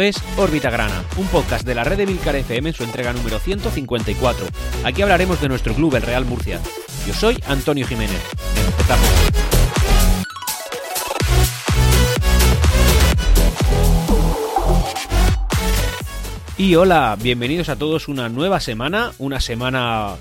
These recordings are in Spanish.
Es Órbita Grana, un podcast de la red de Milcar FM en su entrega número 154. Aquí hablaremos de nuestro club, el Real Murcia. Yo soy Antonio Jiménez. Empezamos. Y hola, bienvenidos a todos una nueva semana, una semana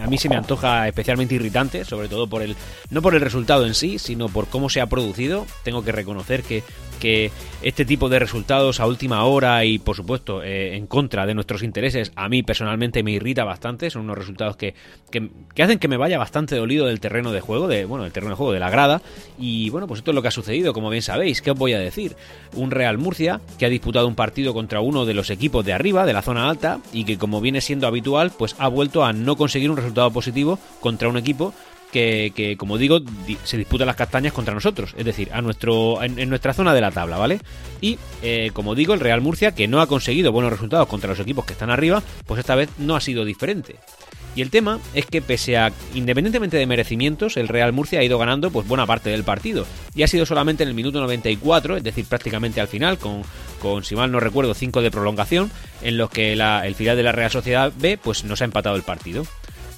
a mí se me antoja especialmente irritante, sobre todo por el no por el resultado en sí, sino por cómo se ha producido. Tengo que reconocer que que este tipo de resultados a última hora y por supuesto eh, en contra de nuestros intereses a mí personalmente me irrita bastante. Son unos resultados que, que, hacen que me vaya bastante dolido del terreno de juego de bueno del terreno de juego de la grada. Y bueno pues esto es lo que ha sucedido como bien sabéis. Qué os voy a decir un Real Murcia que ha disputado un partido contra uno de los equipos de arriba de la zona alta y que como viene siendo habitual pues ha vuelto a no conseguir un resultado positivo contra un equipo que, como digo, se disputan las castañas contra nosotros, es decir, a nuestro, en, nuestra zona de la tabla, ¿vale? Y, eh, como digo, el Real Murcia, que no ha conseguido buenos resultados contra los equipos que están arriba, pues esta vez no ha sido diferente. Y el tema es que pese a, independientemente de merecimientos, el Real Murcia ha ido ganando pues buena parte del partido. Y ha sido solamente en el minuto 94, es decir, prácticamente al final, con, con si mal no recuerdo, 5 de prolongación, en los que el final de la Real Sociedad B pues nos ha empatado el partido.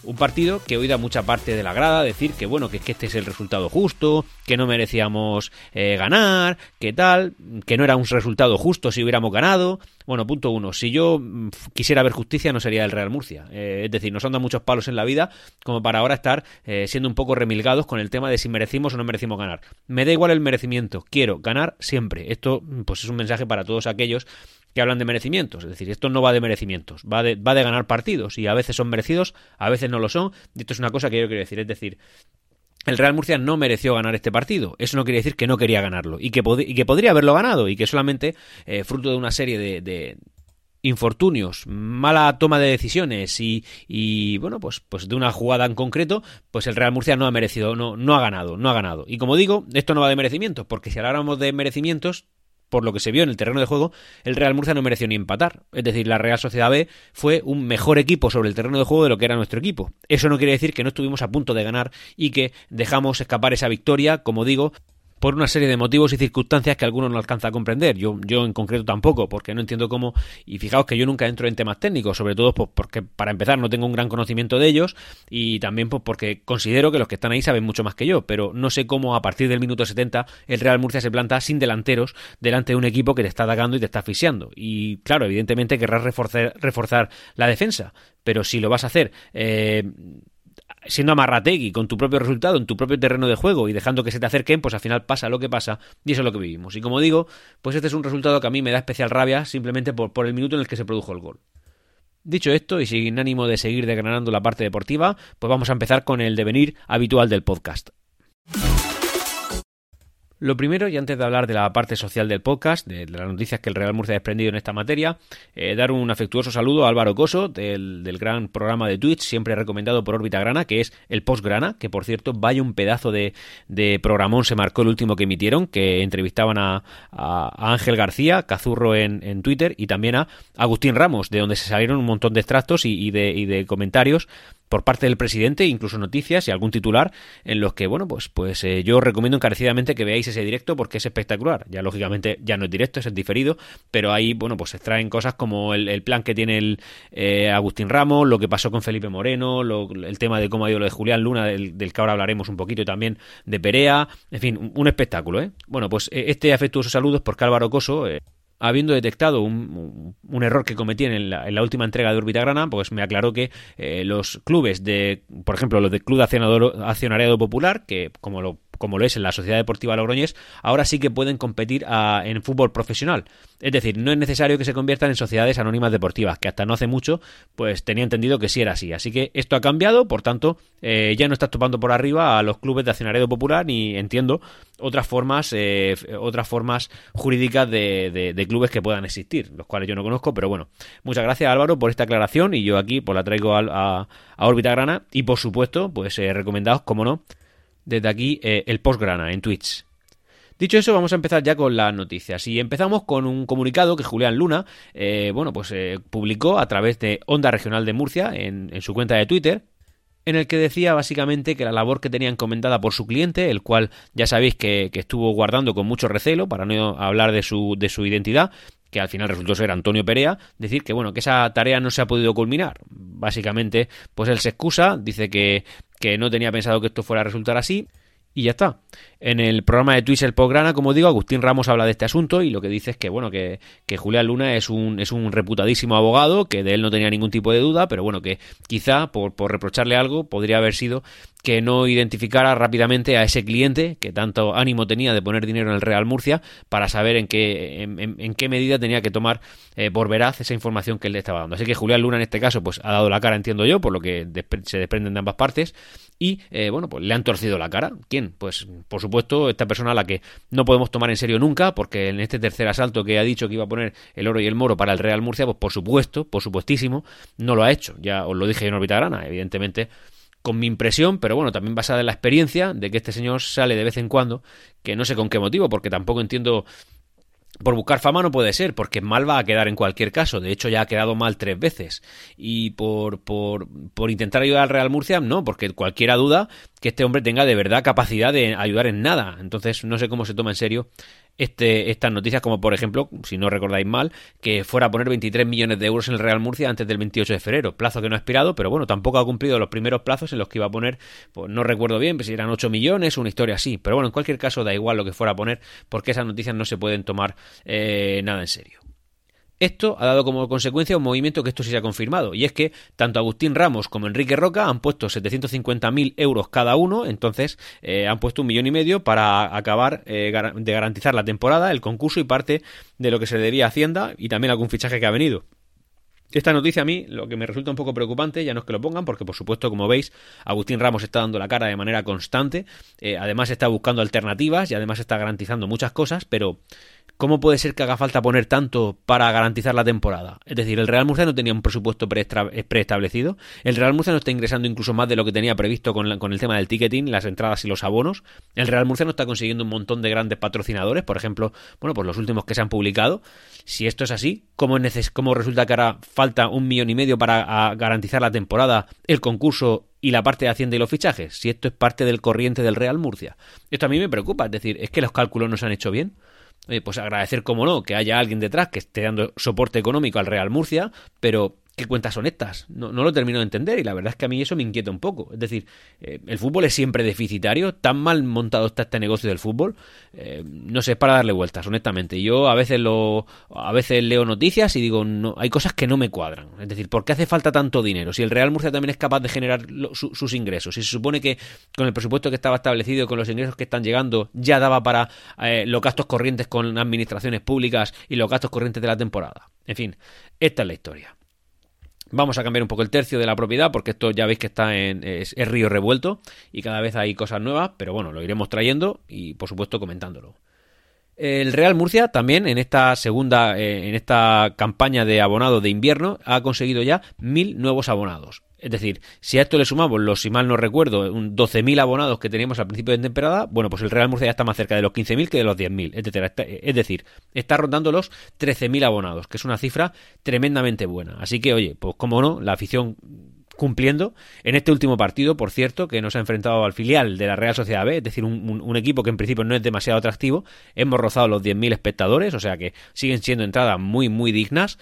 Un partido que he oído a mucha parte de la grada decir que bueno, que, que este es el resultado justo, que no merecíamos eh, ganar, que tal, que no era un resultado justo si hubiéramos ganado. Bueno, punto uno, si yo mm, quisiera ver justicia no sería el Real Murcia. Eh, es decir, nos han dado muchos palos en la vida como para ahora estar eh, siendo un poco remilgados con el tema de si merecimos o no merecimos ganar. Me da igual el merecimiento, quiero ganar siempre. Esto pues es un mensaje para todos aquellos que hablan de merecimientos. Es decir, esto no va de merecimientos, va de, va de ganar partidos y a veces son merecidos, a veces no lo son. Y esto es una cosa que yo quiero decir. Es decir, el Real Murcia no mereció ganar este partido. Eso no quiere decir que no quería ganarlo y que, y que podría haberlo ganado y que solamente eh, fruto de una serie de, infortunios, mala toma de decisiones y, y, bueno, pues, pues de una jugada en concreto, pues el Real Murcia no ha merecido, no, no ha ganado, no ha ganado. Y como digo, esto no va de merecimientos, porque si habláramos de merecimientos, por lo que se vio en el terreno de juego, el Real Murcia no mereció ni empatar. Es decir, la Real Sociedad B fue un mejor equipo sobre el terreno de juego de lo que era nuestro equipo. Eso no quiere decir que no estuvimos a punto de ganar y que dejamos escapar esa victoria, como digo, por una serie de motivos y circunstancias que algunos no alcanza a comprender. Yo, yo en concreto tampoco, porque no entiendo cómo. Y fijaos que yo nunca entro en temas técnicos, sobre todo pues, porque, para empezar, no tengo un gran conocimiento de ellos y también pues, porque considero que los que están ahí saben mucho más que yo, pero no sé cómo a partir del minuto 70 el Real Murcia se planta sin delanteros delante de un equipo que te está atacando y te está asfixiando. Y claro, evidentemente querrás reforzar, reforzar la defensa, pero si lo vas a hacer. Eh, siendo amarrategui con tu propio resultado en tu propio terreno de juego y dejando que se te acerquen, pues al final pasa lo que pasa y eso es lo que vivimos. Y como digo, pues este es un resultado que a mí me da especial rabia simplemente por, por el minuto en el que se produjo el gol. Dicho esto, y sin ánimo de seguir degranando la parte deportiva, pues vamos a empezar con el devenir habitual del podcast. Lo primero, y antes de hablar de la parte social del podcast, de, las noticias que el Real Murcia ha desprendido en esta materia, eh, dar un afectuoso saludo a Álvaro Coso, del, gran programa de Twitch, siempre recomendado por Órbita Grana, que es el Post Grana, que por cierto, vaya un pedazo de, programón se marcó el último que emitieron, que entrevistaban a, Ángel García, Cazurro en, en, Twitter, y también a Agustín Ramos, de donde se salieron un montón de extractos y, de, y de comentarios por parte del presidente, incluso noticias y algún titular en los que, bueno, pues, pues eh, yo recomiendo encarecidamente que veáis ese directo porque es espectacular. Ya lógicamente ya no es directo, es el diferido, pero ahí, bueno, pues se extraen cosas como el, plan que tiene el eh, Agustín Ramos, lo que pasó con Felipe Moreno, el tema de cómo ha ido lo de Julián Luna, del, que ahora hablaremos un poquito también de Perea, en fin, un, espectáculo, ¿eh? Bueno, pues eh, este afectuoso saludo es porque Álvaro Coso habiendo detectado un, un, error que cometí en la, en la, última entrega de Orbita Grana, pues me aclaró que eh, los clubes de, por ejemplo, los del Club Accionariado Popular, que como lo como lo es en la Sociedad Deportiva Logroñés, ahora sí que pueden competir en fútbol profesional. Es decir, no es necesario que se conviertan en sociedades anónimas deportivas, que hasta no hace mucho, pues tenía entendido que sí era así. Así que esto ha cambiado, por tanto, eh, ya no estás topando por arriba a los clubes de accionariado popular, ni entiendo otras formas, eh, otras formas jurídicas de, clubes que puedan existir, los cuales yo no conozco, pero bueno. Muchas gracias Álvaro por esta aclaración y yo aquí pues la traigo a, a, a órbita grana y por supuesto, pues eh, recomendados, como no, desde aquí eh, el postgrana en Twitch. Dicho eso, vamos a empezar ya con las noticias. Y empezamos con un comunicado que Julián Luna, eh, bueno, pues eh, publicó a través de Onda Regional de Murcia en, su cuenta de Twitter, en el que decía básicamente que la labor que tenía encomendada por su cliente, el cual ya sabéis que, que estuvo guardando con mucho recelo para no hablar de su, de su identidad, que al final resultó ser Antonio Perea, decir que bueno, que esa tarea no se ha podido culminar. Básicamente, pues él se excusa, dice que, que no tenía pensado que esto fuera a resultar así y ya está. En el programa de Twitch El como digo, Agustín Ramos habla de este asunto y lo que dice es que, bueno, que, que, Julián Luna es un, es un reputadísimo abogado, que de él no tenía ningún tipo de duda, pero bueno, que quizá por, por reprocharle algo podría haber sido que no identificara rápidamente a ese cliente que tanto ánimo tenía de poner dinero en el Real Murcia para saber en qué, en, qué medida tenía que tomar eh, por veraz esa información que él le estaba dando. Así que Julián Luna en este caso pues ha dado la cara, entiendo yo, por lo que se desprenden de ambas partes y eh, bueno, pues le han torcido la cara. ¿Quién? Pues por supuesto esta persona a la que no podemos tomar en serio nunca, porque en este tercer asalto que ha dicho que iba a poner el oro y el moro para el Real Murcia, pues por supuesto, por supuestísimo, no lo ha hecho. Ya os lo dije en órbita grana, evidentemente con mi impresión, pero bueno, también basada en la experiencia de que este señor sale de vez en cuando, que no sé con qué motivo, porque tampoco entiendo por buscar fama no puede ser, porque mal va a quedar en cualquier caso. De hecho, ya ha quedado mal tres veces. Y por, por, por intentar ayudar al Real Murcia, no, porque cualquiera duda que este hombre tenga de verdad capacidad de ayudar en nada. Entonces, no sé cómo se toma en serio este, estas noticias, como por ejemplo, si no recordáis mal, que fuera a poner 23 millones de euros en el Real Murcia antes del 28 de febrero. Plazo que no ha expirado, pero bueno, tampoco ha cumplido los primeros plazos en los que iba a poner, pues no recuerdo bien, si eran 8 millones, una historia así. Pero bueno, en cualquier caso, da igual lo que fuera a poner, porque esas noticias no se pueden tomar eh, nada en serio. Esto ha dado como consecuencia un movimiento que esto sí se ha confirmado, y es que tanto Agustín Ramos como Enrique Roca han puesto 750.000 euros cada uno, entonces eh, han puesto un millón y medio para acabar eh, de garantizar la temporada, el concurso y parte de lo que se debía a Hacienda y también algún fichaje que ha venido. Esta noticia a mí lo que me resulta un poco preocupante, ya no es que lo pongan, porque por supuesto, como veis, Agustín Ramos está dando la cara de manera constante, eh, además está buscando alternativas y además está garantizando muchas cosas, pero ¿cómo puede ser que haga falta poner tanto para garantizar la temporada? Es decir, el Real Murcia no tenía un presupuesto preestablecido, el Real Murcia no está ingresando incluso más de lo que tenía previsto con, el tema del ticketing, las entradas y los abonos, el Real Murcia no está consiguiendo un montón de grandes patrocinadores, por ejemplo, bueno, pues los últimos que se han publicado. Si esto es así, ¿cómo, resulta que ahora falta un millón y medio para garantizar la temporada, el concurso y la parte de Hacienda y los fichajes? Si esto es parte del corriente del Real Murcia. Esto a mí me preocupa, es decir, es que los cálculos no se han hecho bien pues agradecer, como no, que haya alguien detrás que esté dando soporte económico al Real Murcia, pero ¿qué cuentas son estas? No, lo termino de entender y la verdad es que a mí eso me inquieta un poco. Es decir, eh, el fútbol es siempre deficitario, tan mal montado está este negocio del fútbol, eh, no sé, para darle vueltas, honestamente. Yo a veces lo, a veces leo noticias y digo, no, hay cosas que no me cuadran. Es decir, ¿por qué hace falta tanto dinero? Si el Real Murcia también es capaz de generar sus ingresos, si se supone que con el presupuesto que estaba establecido con los ingresos que están llegando ya daba para eh, los gastos corrientes con administraciones públicas y los gastos corrientes de la temporada. En fin, esta es la historia. Vamos a cambiar un poco el tercio de la propiedad porque esto ya veis que está en es, río revuelto y cada vez hay cosas nuevas, pero bueno, lo iremos trayendo y por supuesto comentándolo. El Real Murcia también en esta segunda, eh, en esta campaña de abonado de invierno ha conseguido ya mil nuevos abonados. Es decir, si a esto le sumamos los, si mal no recuerdo, 12.000 abonados que teníamos al principio de temporada, bueno, pues el Real Murcia ya está más cerca de los 15.000 que de los 10.000, etcétera. Es decir, está rondando los 13.000 abonados, que es una cifra tremendamente buena. Así que, oye, pues como no, la afición cumpliendo en este último partido, por cierto, que nos ha enfrentado al filial de la Real Sociedad B, es decir, un, un equipo que en principio no es demasiado atractivo. Hemos rozado los 10.000 espectadores, o sea que siguen siendo entradas muy, muy dignas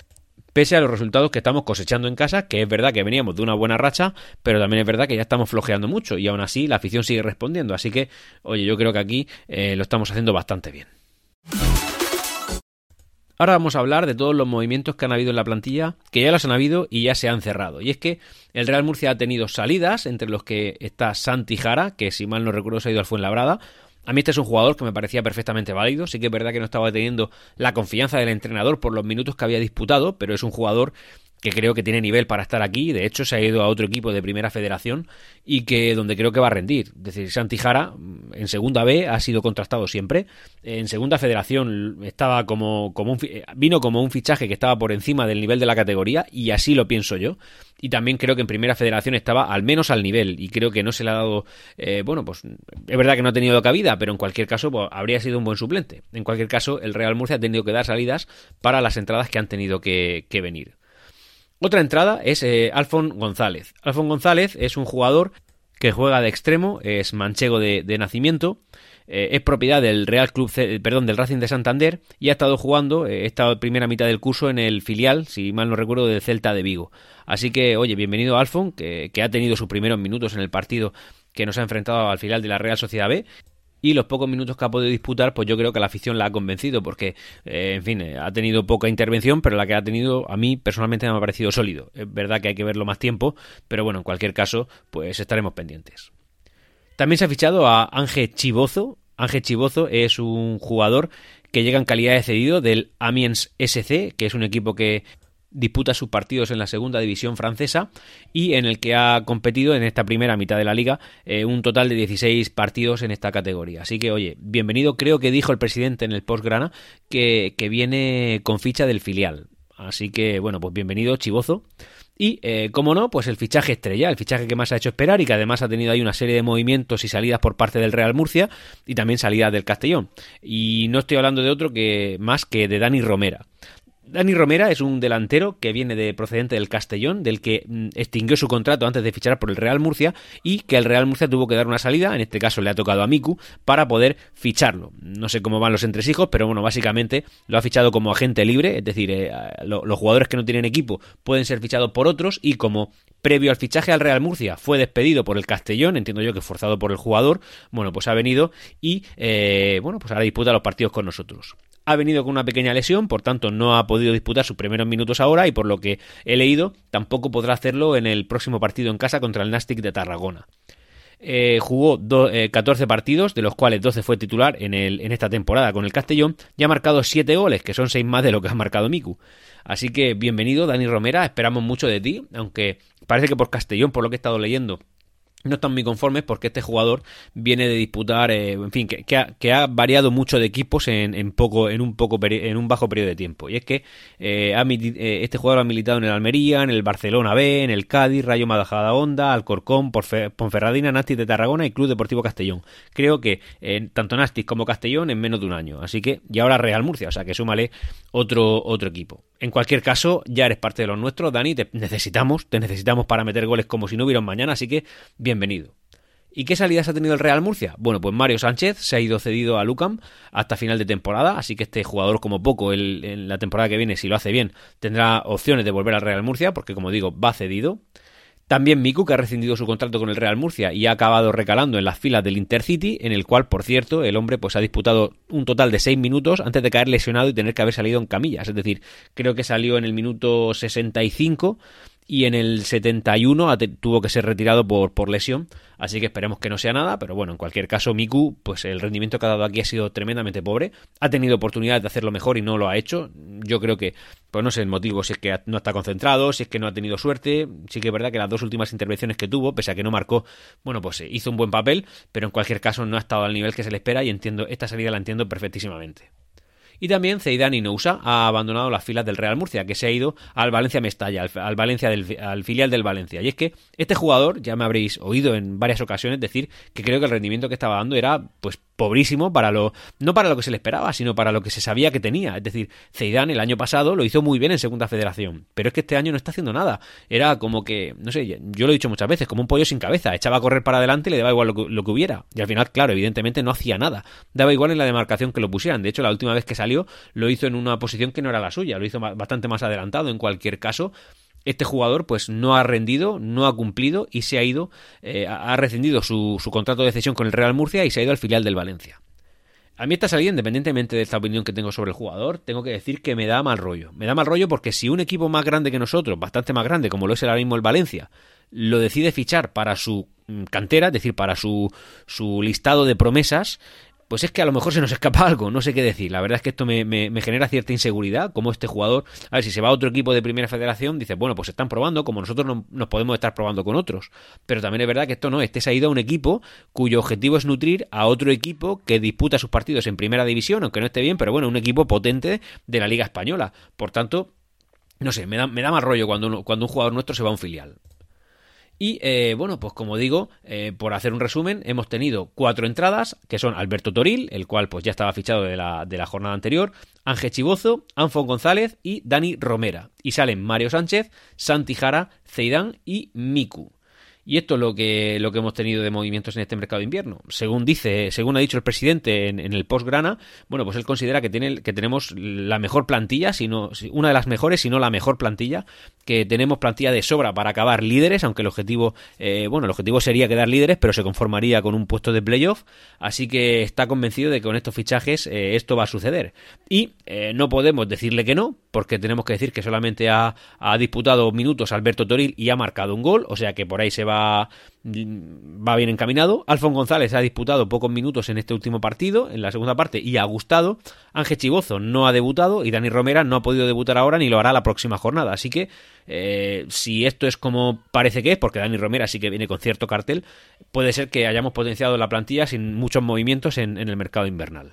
pese a los resultados que estamos cosechando en casa, que es verdad que veníamos de una buena racha, pero también es verdad que ya estamos flojeando mucho y aún así la afición sigue respondiendo. Así que, oye, yo creo que aquí eh, lo estamos haciendo bastante bien. Ahora vamos a hablar de todos los movimientos que han habido en la plantilla, que ya los han habido y ya se han cerrado. Y es que el Real Murcia ha tenido salidas, entre los que está Santi Jara, que si mal no recuerdo se ha ido al Fuenlabrada, a mí este es un jugador que me parecía perfectamente válido. Sí que es verdad que no estaba teniendo la confianza del entrenador por los minutos que había disputado, pero es un jugador que creo que tiene nivel para estar aquí. De hecho, se ha ido a otro equipo de primera federación y que donde creo que va a rendir. Es decir, Santijara en segunda B ha sido contrastado siempre. En segunda federación estaba como, como un, vino como un fichaje que estaba por encima del nivel de la categoría y así lo pienso yo. Y también creo que en primera federación estaba al menos al nivel y creo que no se le ha dado, eh, bueno, pues es verdad que no ha tenido cabida, pero en cualquier caso pues, habría sido un buen suplente. En cualquier caso, el Real Murcia ha tenido que dar salidas para las entradas que han tenido que venir. Otra entrada es eh, Alfon González. Alfon González es un jugador que juega de extremo, es manchego de, nacimiento. eh, es propiedad del Real Club, perdón, del Racing de Santander y ha estado jugando eh, esta primera mitad del curso en el filial, si mal no recuerdo, del Celta de Vigo. Así que, oye, bienvenido Alfon, que, que ha tenido sus primeros minutos en el partido que nos ha enfrentado al final de la Real Sociedad B y los pocos minutos que ha podido disputar, pues yo creo que la afición la ha convencido, porque, eh, en fin, eh, ha tenido poca intervención, pero la que ha tenido a mí personalmente me ha parecido sólido. Es verdad que hay que verlo más tiempo, pero bueno, en cualquier caso, pues estaremos pendientes. También se ha fichado a Ángel Chibozo. Ángel Chibozo es un jugador que llega en calidad de cedido del Amiens SC, que es un equipo que disputa sus partidos en la segunda división francesa y en el que ha competido en esta primera mitad de la liga eh, un total de 16 partidos en esta categoría. Así que, oye, bienvenido. Creo que dijo el presidente en el postgrana que, que viene con ficha del filial. Así que, bueno, pues bienvenido, Chivozo. Y, eh, como no, pues el fichaje estrella, el fichaje que más ha hecho esperar y que además ha tenido ahí una serie de movimientos y salidas por parte del Real Murcia y también salidas del Castellón. Y no estoy hablando de otro que más que de Dani Romera. Dani Romera es un delantero que viene de procedente del Castellón, del que mm, extinguió su contrato antes de fichar por el Real Murcia y que el Real Murcia tuvo que dar una salida, en este caso le ha tocado a Miku, para poder ficharlo. No sé cómo van los entresijos, pero bueno, básicamente lo ha fichado como agente libre, es decir, eh, los jugadores que no tienen equipo pueden ser fichados por otros y como previo al fichaje al Real Murcia fue despedido por el Castellón, entiendo yo que forzado por el jugador, bueno, pues ha venido y, eh, bueno, pues ahora disputa los partidos con nosotros ha venido con una pequeña lesión, por tanto no ha podido disputar sus primeros minutos ahora y por lo que he leído tampoco podrá hacerlo en el próximo partido en casa contra el Nastic de Tarragona. Eh, jugó 14 eh, partidos, de los cuales 12 fue titular en, en esta temporada con el Castellón, y ha marcado 7 goles, que son 6 más de lo que ha marcado Miku. Así que bienvenido, Dani Romera, esperamos mucho de ti, aunque parece que por Castellón, por lo que he estado leyendo, no están muy conformes porque este jugador viene de disputar, eh, en fin, que, ha, variado mucho de equipos en, poco, en un poco, en un bajo periodo de tiempo. Y es que eh, eh, este jugador ha militado en el Almería, en el Barcelona B, en el Cádiz, Rayo Majadahonda, Alcorcón, Ponferradina, Nastic de Tarragona y Club Deportivo Castellón. Creo que tanto Nastic como Castellón en menos de un año. Así que y ahora Real Murcia, o sea que súmale otro otro equipo. En cualquier caso, ya eres parte de los nuestros, Dani. Te necesitamos, te necesitamos para meter goles como si no hubiera mañana. Así que bienvenido. ¿Y qué salidas ha tenido el Real Murcia? Bueno, pues Mario Sánchez se ha ido cedido a Lucam hasta final de temporada, así que este jugador como poco en la temporada que viene, si lo hace bien, tendrá opciones de volver al Real Murcia, porque como digo, va cedido. También Miku, que ha rescindido su contrato con el Real Murcia y ha acabado recalando en las filas del Intercity, en el cual, por cierto, el hombre pues ha disputado un total de 6 minutos antes de caer lesionado y tener que haber salido en camillas. Es decir, creo que salió en el minuto 65 y en el 71 tuvo que ser retirado por, por lesión, así que esperemos que no sea nada, pero bueno, en cualquier caso Miku, pues el rendimiento que ha dado aquí ha sido tremendamente pobre, ha tenido oportunidad de hacerlo mejor y no lo ha hecho, yo creo que, pues no sé el motivo, si es que no está concentrado, si es que no ha tenido suerte, sí que es verdad que las dos últimas intervenciones que tuvo, pese a que no marcó, bueno, pues hizo un buen papel, pero en cualquier caso no ha estado al nivel que se le espera y entiendo, esta salida la entiendo perfectísimamente. Y también Zeidan Inousa ha abandonado las filas del Real Murcia, que se ha ido al Valencia Mestalla, al, Valencia del, al filial del Valencia. Y es que este jugador, ya me habréis oído en varias ocasiones decir que creo que el rendimiento que estaba dando era pues pobrísimo para lo no para lo que se le esperaba, sino para lo que se sabía que tenía. Es decir, Zeidan el año pasado lo hizo muy bien en Segunda Federación, pero es que este año no está haciendo nada. Era como que, no sé, yo lo he dicho muchas veces, como un pollo sin cabeza. Echaba a correr para adelante y le daba igual lo que, lo que hubiera. Y al final, claro, evidentemente no hacía nada. Daba igual en la demarcación que lo pusieran. De hecho, la última vez que salió lo hizo en una posición que no era la suya, lo hizo bastante más adelantado. En cualquier caso, este jugador pues no ha rendido, no ha cumplido y se ha ido, eh, ha rescindido su, su, contrato de cesión con el Real Murcia y se ha ido al filial del Valencia. A mí esta salida, independientemente de esta opinión que tengo sobre el jugador, tengo que decir que me da mal rollo. Me da mal rollo porque si un equipo más grande que nosotros, bastante más grande como lo es ahora mismo el Valencia, lo decide fichar para su mm, cantera, es decir, para su, su listado de promesas, pues es que a lo mejor se nos escapa algo, no sé qué decir. La verdad es que esto me, genera cierta inseguridad, como este jugador, a ver, si se va a otro equipo de primera federación, dice, bueno, pues están probando, como nosotros no, nos podemos estar probando con otros. Pero también es verdad que esto no, este se ha ido a un equipo cuyo objetivo es nutrir a otro equipo que disputa sus partidos en primera división, aunque no esté bien, pero bueno, un equipo potente de la Liga Española. Por tanto, no sé, me da, me da mal rollo cuando, cuando un jugador nuestro se va a un filial. Y eh, bueno, pues como digo, eh, por hacer un resumen, hemos tenido cuatro entradas, que son Alberto Toril, el cual pues ya estaba fichado de la, de la jornada anterior, Ángel Chibozo, Anfon González y Dani Romera. Y salen Mario Sánchez, Santi Jara, Ceidán y Miku. Y esto es lo que, lo que hemos tenido de movimientos en este mercado de invierno. Según dice, según ha dicho el presidente en, el post-grana, bueno, pues él considera que, tiene, que tenemos la mejor plantilla, sino, una de las mejores, si no la mejor plantilla, que tenemos plantilla de sobra para acabar líderes, aunque el objetivo, eh, bueno, el objetivo sería quedar líderes, pero se conformaría con un puesto de playoff. Así que está convencido de que con estos fichajes eh, esto va a suceder. Y eh, no podemos decirle que no, porque tenemos que decir que solamente ha, disputado minutos Alberto Toril y ha marcado un gol, o sea que por ahí se va va, bien encaminado. Alfon González ha disputado pocos minutos en este último partido, en la segunda parte, y ha gustado. Ángel Chigozo no ha debutado y Dani Romera no ha podido debutar ahora ni lo hará la próxima jornada. Así que eh, si esto es como parece que es, porque Dani Romera sí que viene con cierto cartel, puede ser que hayamos potenciado la plantilla sin muchos movimientos en el mercado invernal.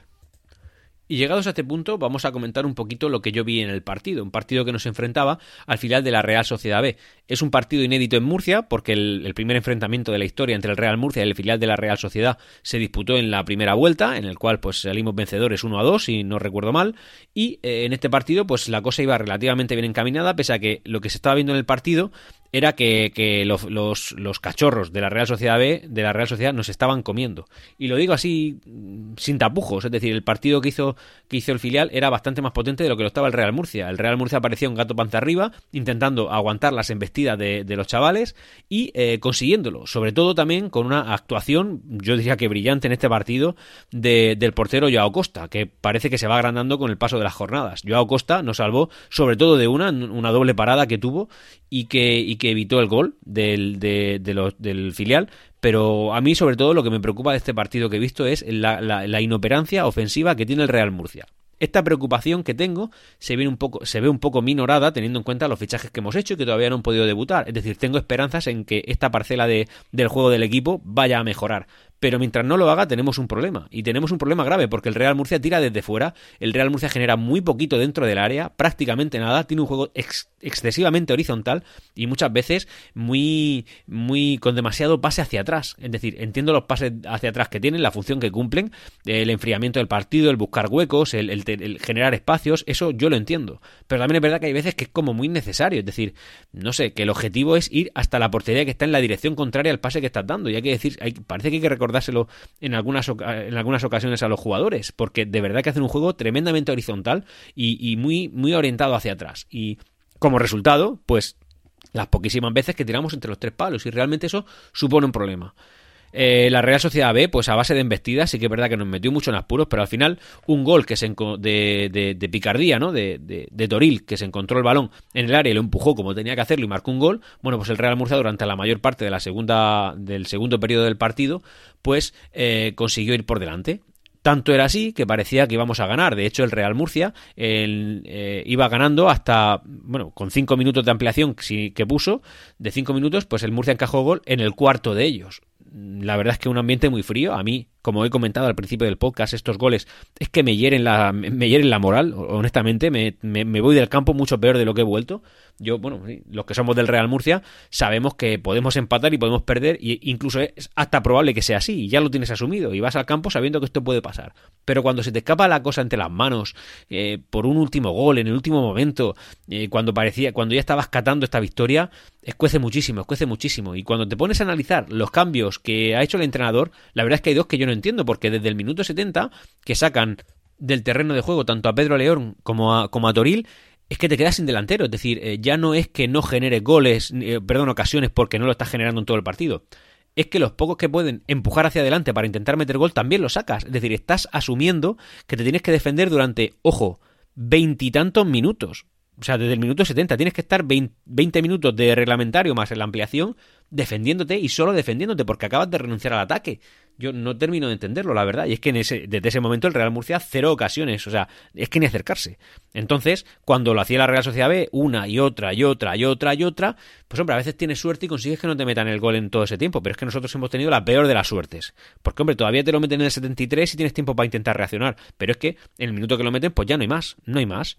Y llegados a este punto, vamos a comentar un poquito lo que yo vi en el partido, un partido que nos enfrentaba al final de la Real Sociedad B. Es un partido inédito en Murcia, porque el, primer enfrentamiento de la historia entre el Real Murcia y el filial de la Real Sociedad se disputó en la primera vuelta, en el cual pues salimos vencedores 1 a 2, si no recuerdo mal, y eh, en este partido pues la cosa iba relativamente bien encaminada, pese a que lo que se estaba viendo en el partido era que, los, los, cachorros de la Real Sociedad B, de la Real Sociedad, nos estaban comiendo. Y lo digo así mm, sin tapujos, es decir, el partido que hizo, que hizo el filial era bastante más potente de lo que lo estaba el Real Murcia. El Real Murcia parecía un gato panza arriba, intentando aguantar las embestidas de, los chavales y eh, consiguiéndolo. Sobre todo también con una actuación, yo diría que brillante en este partido, del portero Joao Costa, que parece que se va agrandando con el paso de las jornadas. Joao Costa nos salvó sobre todo de una, una doble parada que tuvo y que, que evitó el gol del, del filial, pero a mí sobre todo lo que me preocupa de este partido que he visto es la, la, inoperancia ofensiva que tiene el Real Murcia. Esta preocupación que tengo se ve, un poco, se ve un poco minorada teniendo en cuenta los fichajes que hemos hecho y que todavía no han podido debutar. Es decir, tengo esperanzas en que esta parcela de, del juego del equipo vaya a mejorar pero mientras no lo haga tenemos un problema. Y tenemos un problema grave porque el Real Murcia tira desde fuera, el Real Murcia genera muy poquito dentro del área, prácticamente nada, tiene un juego excesivamente horizontal y muchas veces muy, muy con demasiado pase hacia atrás. Es decir, entiendo los pases hacia atrás que tienen, la función que cumplen, el enfriamiento del partido, el buscar huecos, el, generar espacios, eso yo lo entiendo. Pero también es verdad que hay veces que es como muy necesario, es decir, no sé, que el objetivo es ir hasta la portería que está en la dirección contraria al pase que estás dando. Y hay que decir, hay, parece que hay que recordar dárselo en algunas, en algunas ocasiones a los jugadores, porque de verdad que hacen un juego tremendamente horizontal y, muy, muy orientado hacia atrás. Y como resultado, pues las poquísimas veces que tiramos entre los tres palos y realmente eso supone un problema. Eh, la Real Sociedad B, pues a base de embestidas, sí que es verdad que nos metió mucho en apuros, pero al final un gol que se de, de, picardía, ¿no? De, de, Toril, que se encontró el balón en el área y lo empujó como tenía que hacerlo y marcó un gol. Bueno, pues el Real Murcia durante la mayor parte de la segunda, del segundo periodo del partido, pues eh, consiguió ir por delante. Tanto era así que parecía que íbamos a ganar. De hecho, el Real Murcia eh, iba ganando hasta, bueno, con cinco minutos de ampliación que puso, de cinco minutos, pues el Murcia encajó gol en el cuarto de ellos la verdad es que un ambiente muy frío. A mí, como he comentado al principio del podcast, estos goles es que me hieren la, me hieren la moral, honestamente. Me, me, voy del campo mucho peor de lo que he vuelto. Yo, bueno, los que somos del Real Murcia sabemos que podemos empatar y podemos perder, e incluso es hasta probable que sea así, y ya lo tienes asumido, y vas al campo sabiendo que esto puede pasar. Pero cuando se te escapa la cosa entre las manos, eh, por un último gol, en el último momento, eh, cuando parecía, cuando ya estabas catando esta victoria, escuece muchísimo, escuece muchísimo. Y cuando te pones a analizar los cambios que ha hecho el entrenador, la verdad es que hay dos que yo no entiendo, porque desde el minuto 70 que sacan del terreno de juego tanto a Pedro León como a, como a Toril, es que te quedas sin delantero. Es decir, eh, ya no es que no genere goles, eh, perdón, ocasiones porque no lo estás generando en todo el partido. Es que los pocos que pueden empujar hacia adelante para intentar meter gol también lo sacas. Es decir, estás asumiendo que te tienes que defender durante, ojo, veintitantos minutos. O sea, desde el minuto 70 tienes que estar 20 minutos de reglamentario más en la ampliación defendiéndote y solo defendiéndote porque acabas de renunciar al ataque. Yo no termino de entenderlo, la verdad. Y es que en ese, desde ese momento el Real Murcia cero ocasiones. O sea, es que ni acercarse. Entonces, cuando lo hacía la Real Sociedad B, una y otra y otra y otra y otra, pues hombre, a veces tienes suerte y consigues que no te metan el gol en todo ese tiempo. Pero es que nosotros hemos tenido la peor de las suertes. Porque, hombre, todavía te lo meten en el 73 y tienes tiempo para intentar reaccionar. Pero es que en el minuto que lo meten, pues ya no hay más. No hay más.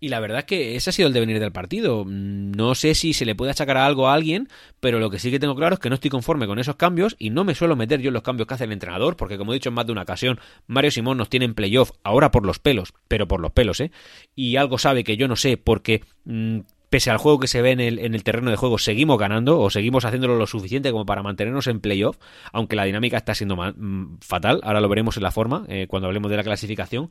Y la verdad es que ese ha sido el devenir del partido. No sé si se le puede achacar algo a alguien, pero lo que sí que tengo claro es que no estoy conforme con esos cambios y no me suelo meter yo en los cambios que hace el entrenador, porque como he dicho en más de una ocasión, Mario Simón nos tiene en playoff ahora por los pelos, pero por los pelos, ¿eh? Y algo sabe que yo no sé, porque mm, pese al juego que se ve en el, en el terreno de juego, seguimos ganando o seguimos haciéndolo lo suficiente como para mantenernos en playoff, aunque la dinámica está siendo mm, fatal. Ahora lo veremos en la forma, eh, cuando hablemos de la clasificación.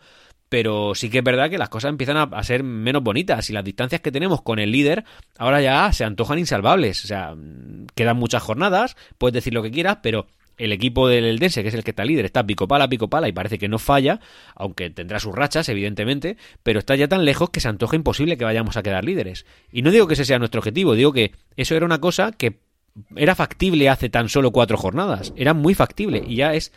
Pero sí que es verdad que las cosas empiezan a, a, ser menos bonitas y las distancias que tenemos con el líder ahora ya se antojan insalvables. O sea, mm, quedan muchas jornadas, puedes decir lo que quieras, pero el equipo del Eldense, que es el que está líder, está pico pala, pico pala y parece que no falla, aunque tendrá sus rachas, evidentemente, pero está ya tan lejos que se antoja imposible que vayamos a quedar líderes. Y no digo que ese sea nuestro objetivo, digo que eso era una cosa que era factible hace tan solo cuatro jornadas, era muy factible y ya es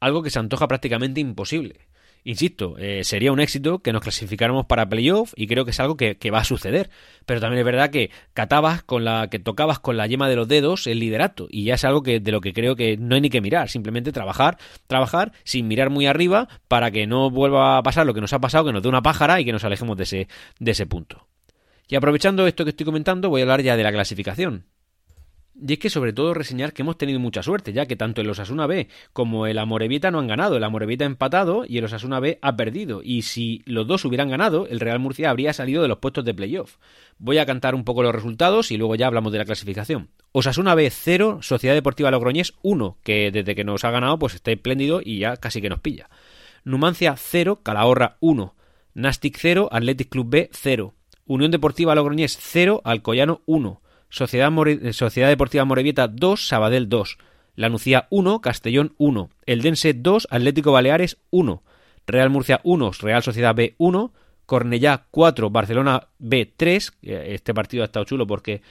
algo que se antoja prácticamente imposible. Insisto, eh, sería un éxito que nos clasificáramos para playoff y creo que es algo que, va a suceder. Pero también es verdad que catabas con la que tocabas con la yema de los dedos el liderato y ya es algo que de lo que creo que no hay ni que mirar, simplemente trabajar, trabajar sin mirar muy arriba para que no vuelva a pasar lo que nos ha pasado, que nos dé una pájara y que nos alejemos de ese, de ese punto. Y aprovechando esto que estoy comentando, voy a hablar ya de la clasificación. Y es que sobre todo reseñar que hemos tenido mucha suerte, ya que tanto el Osasuna B como el Amorebieta no han ganado, el Amorebieta ha empatado y el Osasuna B ha perdido, y si los dos hubieran ganado, el Real Murcia habría salido de los puestos de playoff. Voy a cantar un poco los resultados y luego ya hablamos de la clasificación. Osasuna B 0, Sociedad Deportiva Logroñés 1, que desde que nos ha ganado pues está espléndido y ya casi que nos pilla. Numancia 0, Calahorra 1, Nastic 0, Athletic Club B 0, Unión Deportiva Logroñés 0, Alcoyano 1, Sociedad, eh, Sociedad Deportiva Morevieta 2, Sabadell 2, Lanucía 1, Castellón 1, Eldense 2, Atlético Baleares 1, Real Murcia 1, Real Sociedad B 1, Cornellá 4, Barcelona B 3, este partido ha estado chulo porque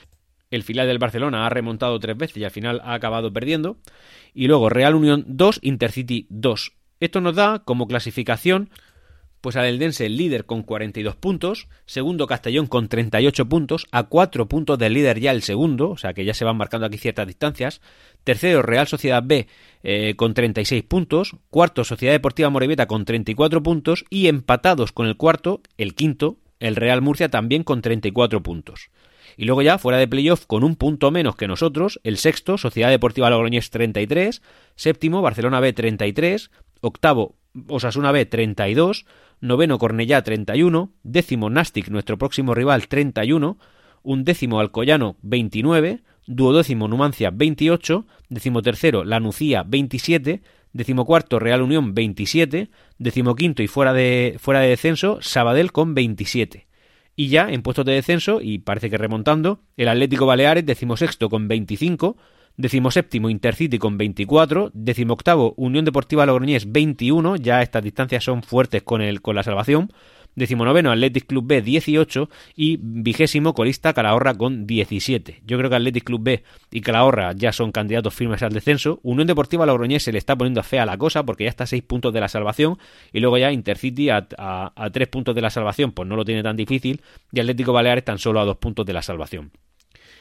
el final del Barcelona ha remontado tres veces y al final ha acabado perdiendo, y luego Real Unión 2, Intercity 2. Esto nos da como clasificación pues al Eldense el líder con 42 puntos, segundo Castellón con 38 puntos, a 4 puntos del líder ya el segundo, o sea que ya se van marcando aquí ciertas distancias, tercero Real Sociedad B eh, con 36 puntos, cuarto Sociedad Deportiva Morevieta con 34 puntos. Y empatados con el cuarto, el quinto, el Real Murcia también con 34 puntos. Y luego ya, fuera de playoff, con un punto menos que nosotros, el sexto, Sociedad Deportiva Logroñés 33, séptimo, Barcelona B 33, octavo, Osasuna B 32, noveno Cornellá 31, décimo Nastic, nuestro próximo rival 31, décimo Alcoyano 29, duodécimo Numancia 28, decimotercero Lanucía 27, decimocuarto Real Unión 27, decimoquinto y fuera de, fuera de descenso Sabadell con 27. Y ya en puestos de descenso, y parece que remontando, el Atlético Baleares decimosexto con 25, séptimo Intercity con 24, octavo Unión Deportiva Logroñés 21, ya estas distancias son fuertes con, el, con la salvación, noveno Athletic Club B 18 y vigésimo colista Calahorra con 17. Yo creo que Athletic Club B y Calahorra ya son candidatos firmes al descenso. Unión Deportiva Logroñés se le está poniendo fea la cosa porque ya está a 6 puntos de la salvación y luego ya Intercity a, a, a 3 puntos de la salvación pues no lo tiene tan difícil y Atlético Baleares tan solo a 2 puntos de la salvación.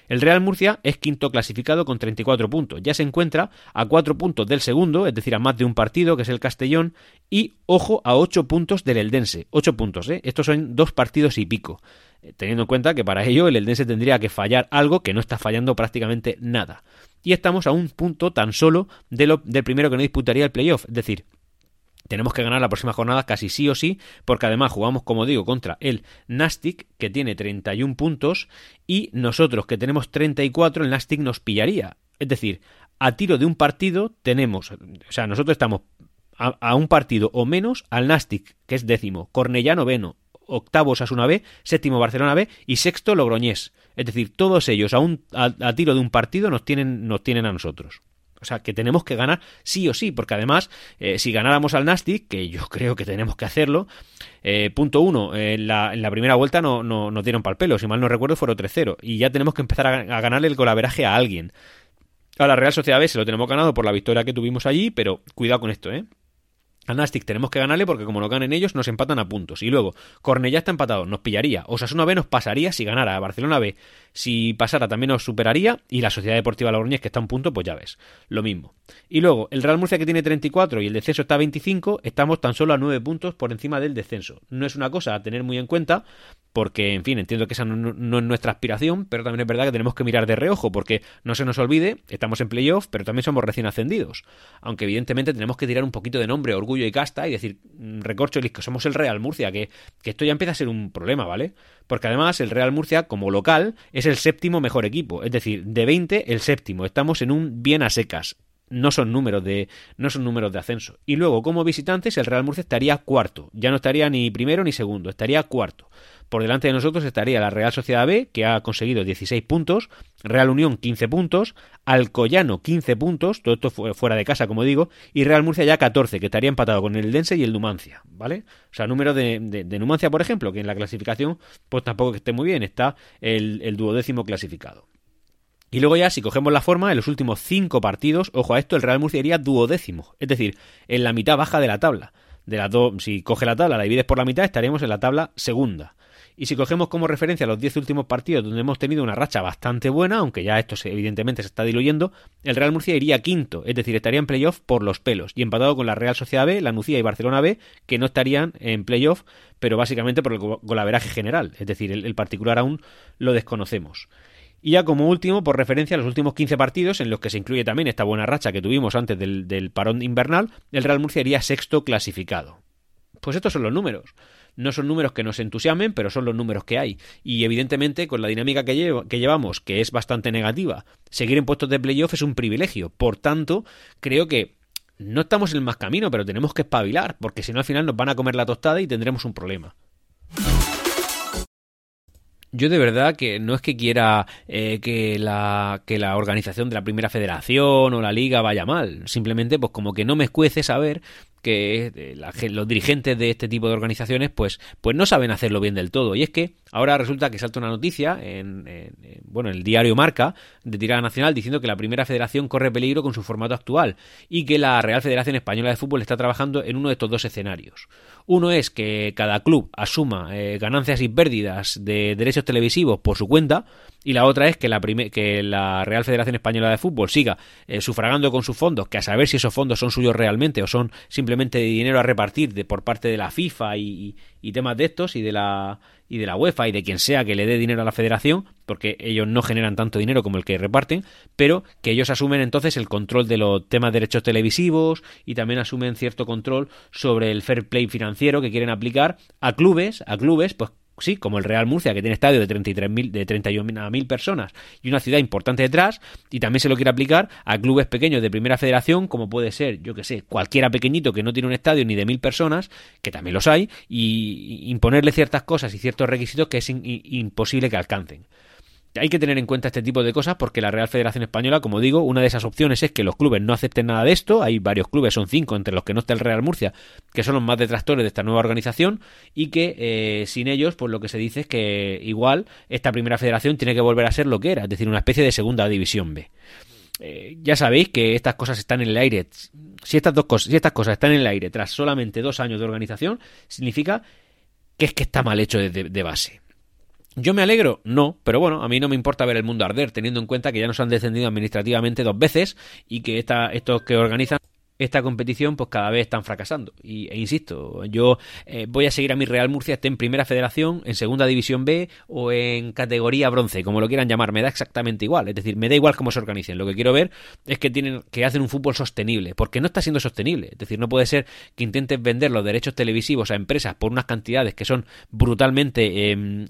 El Real Murcia es quinto clasificado con 34 puntos. Ya se encuentra a 4 puntos del segundo, es decir, a más de un partido, que es el Castellón, y ojo a 8 puntos del Eldense. 8 puntos, ¿eh? Estos son dos partidos y pico. Eh, teniendo en cuenta que para ello el Eldense tendría que fallar algo que no está fallando prácticamente nada. Y estamos a un punto tan solo de lo, del primero que no disputaría el playoff, es decir, tenemos que ganar la próxima jornada casi sí o sí, porque además jugamos, como digo, contra el Nastic, que tiene 31 puntos, y nosotros, que tenemos 34, el Nastic nos pillaría. Es decir, a tiro de un partido tenemos, o sea, nosotros estamos a, un partido o menos al Nastic, que es décimo, Cornellano noveno, octavo Sasuna B, séptimo Barcelona B y sexto Logroñés. Es decir, todos ellos a, un, a tiro de un partido nos tienen, nos tienen a nosotros. O sea, que tenemos que ganar sí o sí, porque además, eh, si ganáramos al Nastic, que yo creo que tenemos que hacerlo, eh, punto uno, en, la, en, la, primera vuelta no, no, nos dieron pal pelo, si mal no recuerdo fueron 3-0, y ya tenemos que empezar a, a ganarle el colaveraje a alguien. A la Real Sociedad B se lo tenemos ganado por la victoria que tuvimos allí, pero cuidado con esto, ¿eh? A Nastic tenemos que ganarle porque como no ganen ellos nos empatan a puntos. Y luego, Cornellá está empatado, nos pillaría. Osasuna B nos pasaría si ganara. Barcelona B, si pasara también nos superaría. Y la Sociedad Deportiva Logroñés que está a un punto, pues ya ves. Lo mismo. Y luego, el Real Murcia que tiene 34 y el descenso está a 25, estamos tan solo a 9 puntos por encima del descenso. No es una cosa a tener muy en cuenta porque, en fin, entiendo que esa no, es nuestra aspiración, pero también es verdad que tenemos que mirar de reojo, porque no se nos olvide, estamos en playoff, pero también somos recién ascendidos. Aunque evidentemente tenemos que tirar un poquito de nombre, orgullo y casta y decir, mm, recorcho que somos el Real Murcia, que, que esto ya empieza a ser un problema, ¿vale? Porque además el Real Murcia, como local, es el séptimo mejor equipo. Es decir, de 20, el séptimo. Estamos en un bien a secas no son números de no son números de ascenso. Y luego como visitantes el Real Murcia estaría cuarto, ya no estaría ni primero ni segundo, estaría cuarto. Por delante de nosotros estaría la Real Sociedad B, que ha conseguido 16 puntos, Real Unión 15 puntos, Alcoyano 15 puntos, todo esto fuera de casa, como digo, y Real Murcia ya 14, que estaría empatado con el Dense y el Numancia, ¿vale? O sea, número de, de, Numancia, por ejemplo, que en la clasificación, pues tampoco que esté muy bien, está el, duodécimo clasificado. Y luego ya, si cogemos la forma, en los últimos cinco partidos, ojo a esto, el Real Murcia iría duodécimo, es decir, en la mitad baja de la tabla. De las dos, si coge la tabla, la divides por la mitad, estaríamos en la tabla segunda. Y si cogemos como referencia los 10 últimos partidos donde hemos tenido una racha bastante buena, aunque ya esto evidentemente se está diluyendo, el Real Murcia iría quinto, es decir, estaría en playoff por los pelos, y empatado con la Real Sociedad B, la Nucía y Barcelona B, que no estarían en playoff, pero básicamente por el golaveraje general, es decir, el particular aún lo desconocemos. Y ya como último, por referencia a los últimos 15 partidos, en los que se incluye también esta buena racha que tuvimos antes del, parón invernal, el Real Murcia iría sexto clasificado. Pues estos son los números. No son números que nos entusiasmen, pero son los números que hay. Y evidentemente, con la dinámica que, llevamos, que es bastante negativa, seguir en puestos de playoff es un privilegio. Por tanto, creo que no estamos en el más camino, pero tenemos que espabilar, porque si no al final nos van a comer la tostada y tendremos un problema. Yo de verdad que no es que quiera eh, que, la, que la organización de la primera federación o la liga vaya mal, simplemente pues como que no me escuece saber que eh, los dirigentes de este tipo de organizaciones pues, pues no saben hacerlo bien del todo. Y es que ahora resulta que salta una noticia en, bueno, el diario Marca de tirada nacional diciendo que la primera federación corre peligro con su formato actual y que la Real Federación Española de Fútbol está trabajando en uno de estos dos escenarios. Uno es que cada club asuma eh, ganancias y pérdidas de derechos televisivos por su cuenta y la otra es que la, que la Real Federación Española de Fútbol siga eh, sufragando con sus fondos, que a saber si esos fondos son suyos realmente o son simplemente dinero a repartir de, por parte de la FIFA y, temas de estos y de la y de la UEFA y de quien sea que le dé dinero a la federación, porque ellos no generan tanto dinero como el que reparten, pero que ellos asumen entonces el control de los temas de derechos televisivos y también asumen cierto control sobre el fair play financiero que quieren aplicar a clubes, a clubes, pues sí, como el Real Murcia, que tiene estadio de 33.000, de 31.000 personas y una ciudad importante detrás, y también se lo quiere aplicar a clubes pequeños de primera federación, como puede ser, yo que sé, cualquiera pequeñito que no tiene un estadio ni de mil personas, que también los hay, y imponerle ciertas cosas y ciertos requisitos que es imposible que alcancen. Hay que tener en cuenta este tipo de cosas porque la Real Federación Española, como digo, una de esas opciones es que los clubes no acepten nada de esto. Hay varios clubes, son cinco, entre los que no está el Real Murcia, que son los más detractores de esta nueva organización y que eh, sin ellos, pues lo que se dice es que igual esta primera federación tiene que volver a ser lo que era, es decir, una especie de segunda división B. Eh, ya sabéis que estas cosas están en el aire. Si estas dos cosas, si estas cosas están en el aire tras solamente dos años de organización, significa que es que está mal hecho de base. ¿Yo me alegro? No, pero bueno, a mí no me importa ver el mundo arder, teniendo en cuenta que ya nos han descendido administrativamente dos veces y que esta, estos que organizan esta competición pues cada vez están fracasando. Y, e insisto, yo eh, voy a seguir a mi Real Murcia, esté en primera federación, en segunda división B o en categoría bronce, como lo quieran llamar, me da exactamente igual. Es decir, me da igual cómo se organicen. Lo que quiero ver es que tienen, que hacen un fútbol sostenible, porque no está siendo sostenible. Es decir, no puede ser que intentes vender los derechos televisivos a empresas por unas cantidades que son brutalmente eh,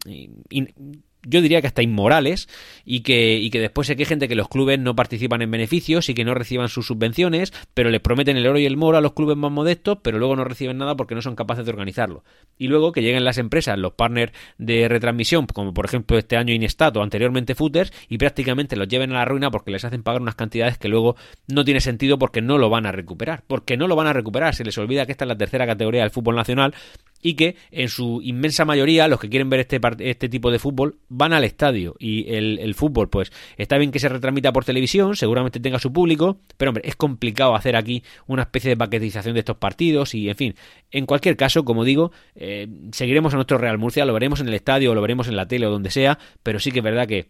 yo diría que hasta inmorales y que, y que después se quejen de que los clubes no participan en beneficios y que no reciban sus subvenciones, pero les prometen el oro y el moro a los clubes más modestos, pero luego no reciben nada porque no son capaces de organizarlo. Y luego que lleguen las empresas, los partners de retransmisión, como por ejemplo este año Inestat o anteriormente Footers, y prácticamente los lleven a la ruina porque les hacen pagar unas cantidades que luego no tiene sentido porque no lo van a recuperar. Porque no lo van a recuperar, se les olvida que esta es la tercera categoría del fútbol nacional y que en su inmensa mayoría los que quieren ver este, este tipo de fútbol van al estadio. Y el, fútbol pues está bien que se retransmita por televisión, seguramente tenga su público, pero hombre, es complicado hacer aquí una especie de paquetización de estos partidos y en fin, en cualquier caso, como digo, eh, seguiremos a nuestro Real Murcia, lo veremos en el estadio, lo veremos en la tele o donde sea, pero sí que es verdad que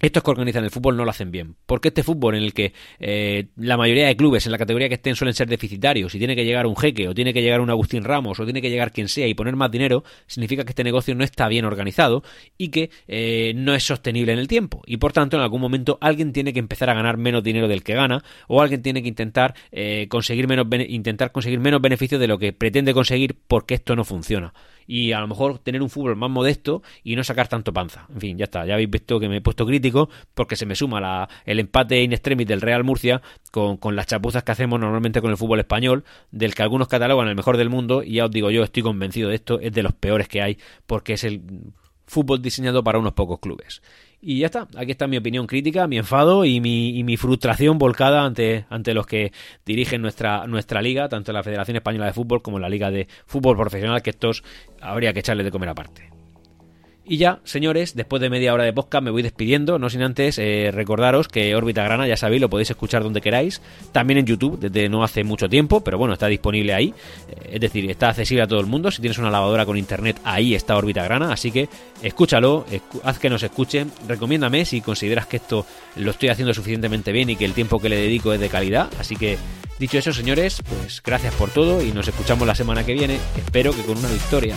estos que organizan el fútbol no lo hacen bien. Porque este fútbol en el que eh, la mayoría de clubes en la categoría que estén suelen ser deficitarios y tiene que llegar un jeque o tiene que llegar un Agustín Ramos o tiene que llegar quien sea y poner más dinero, significa que este negocio no está bien organizado y que eh, no es sostenible en el tiempo. Y por tanto, en algún momento alguien tiene que empezar a ganar menos dinero del que gana o alguien tiene que intentar, eh, conseguir, menos intentar conseguir menos beneficios de lo que pretende conseguir porque esto no funciona y a lo mejor tener un fútbol más modesto y no sacar tanto panza. En fin, ya está, ya habéis visto que me he puesto crítico porque se me suma la, el empate in extremis del Real Murcia con, con las chapuzas que hacemos normalmente con el fútbol español, del que algunos catalogan el mejor del mundo y ya os digo yo, estoy convencido de esto, es de los peores que hay porque es el fútbol diseñado para unos pocos clubes. Y ya está, aquí está mi opinión crítica, mi enfado y mi, y mi frustración volcada ante, ante los que dirigen nuestra, nuestra liga, tanto la Federación Española de Fútbol como la Liga de Fútbol Profesional, que estos habría que echarles de comer aparte. Y ya, señores, después de media hora de podcast me voy despidiendo, no sin antes eh, recordaros que Órbita Grana, ya sabéis, lo podéis escuchar donde queráis, también en YouTube, desde no hace mucho tiempo, pero bueno, está disponible ahí, eh, es decir, está accesible a todo el mundo, si tienes una lavadora con internet, ahí está Órbita Grana, así que escúchalo, haz que nos escuchen, recomiéndame si consideras que esto lo estoy haciendo suficientemente bien y que el tiempo que le dedico es de calidad, así que dicho eso, señores, pues gracias por todo y nos escuchamos la semana que viene, espero que con una victoria.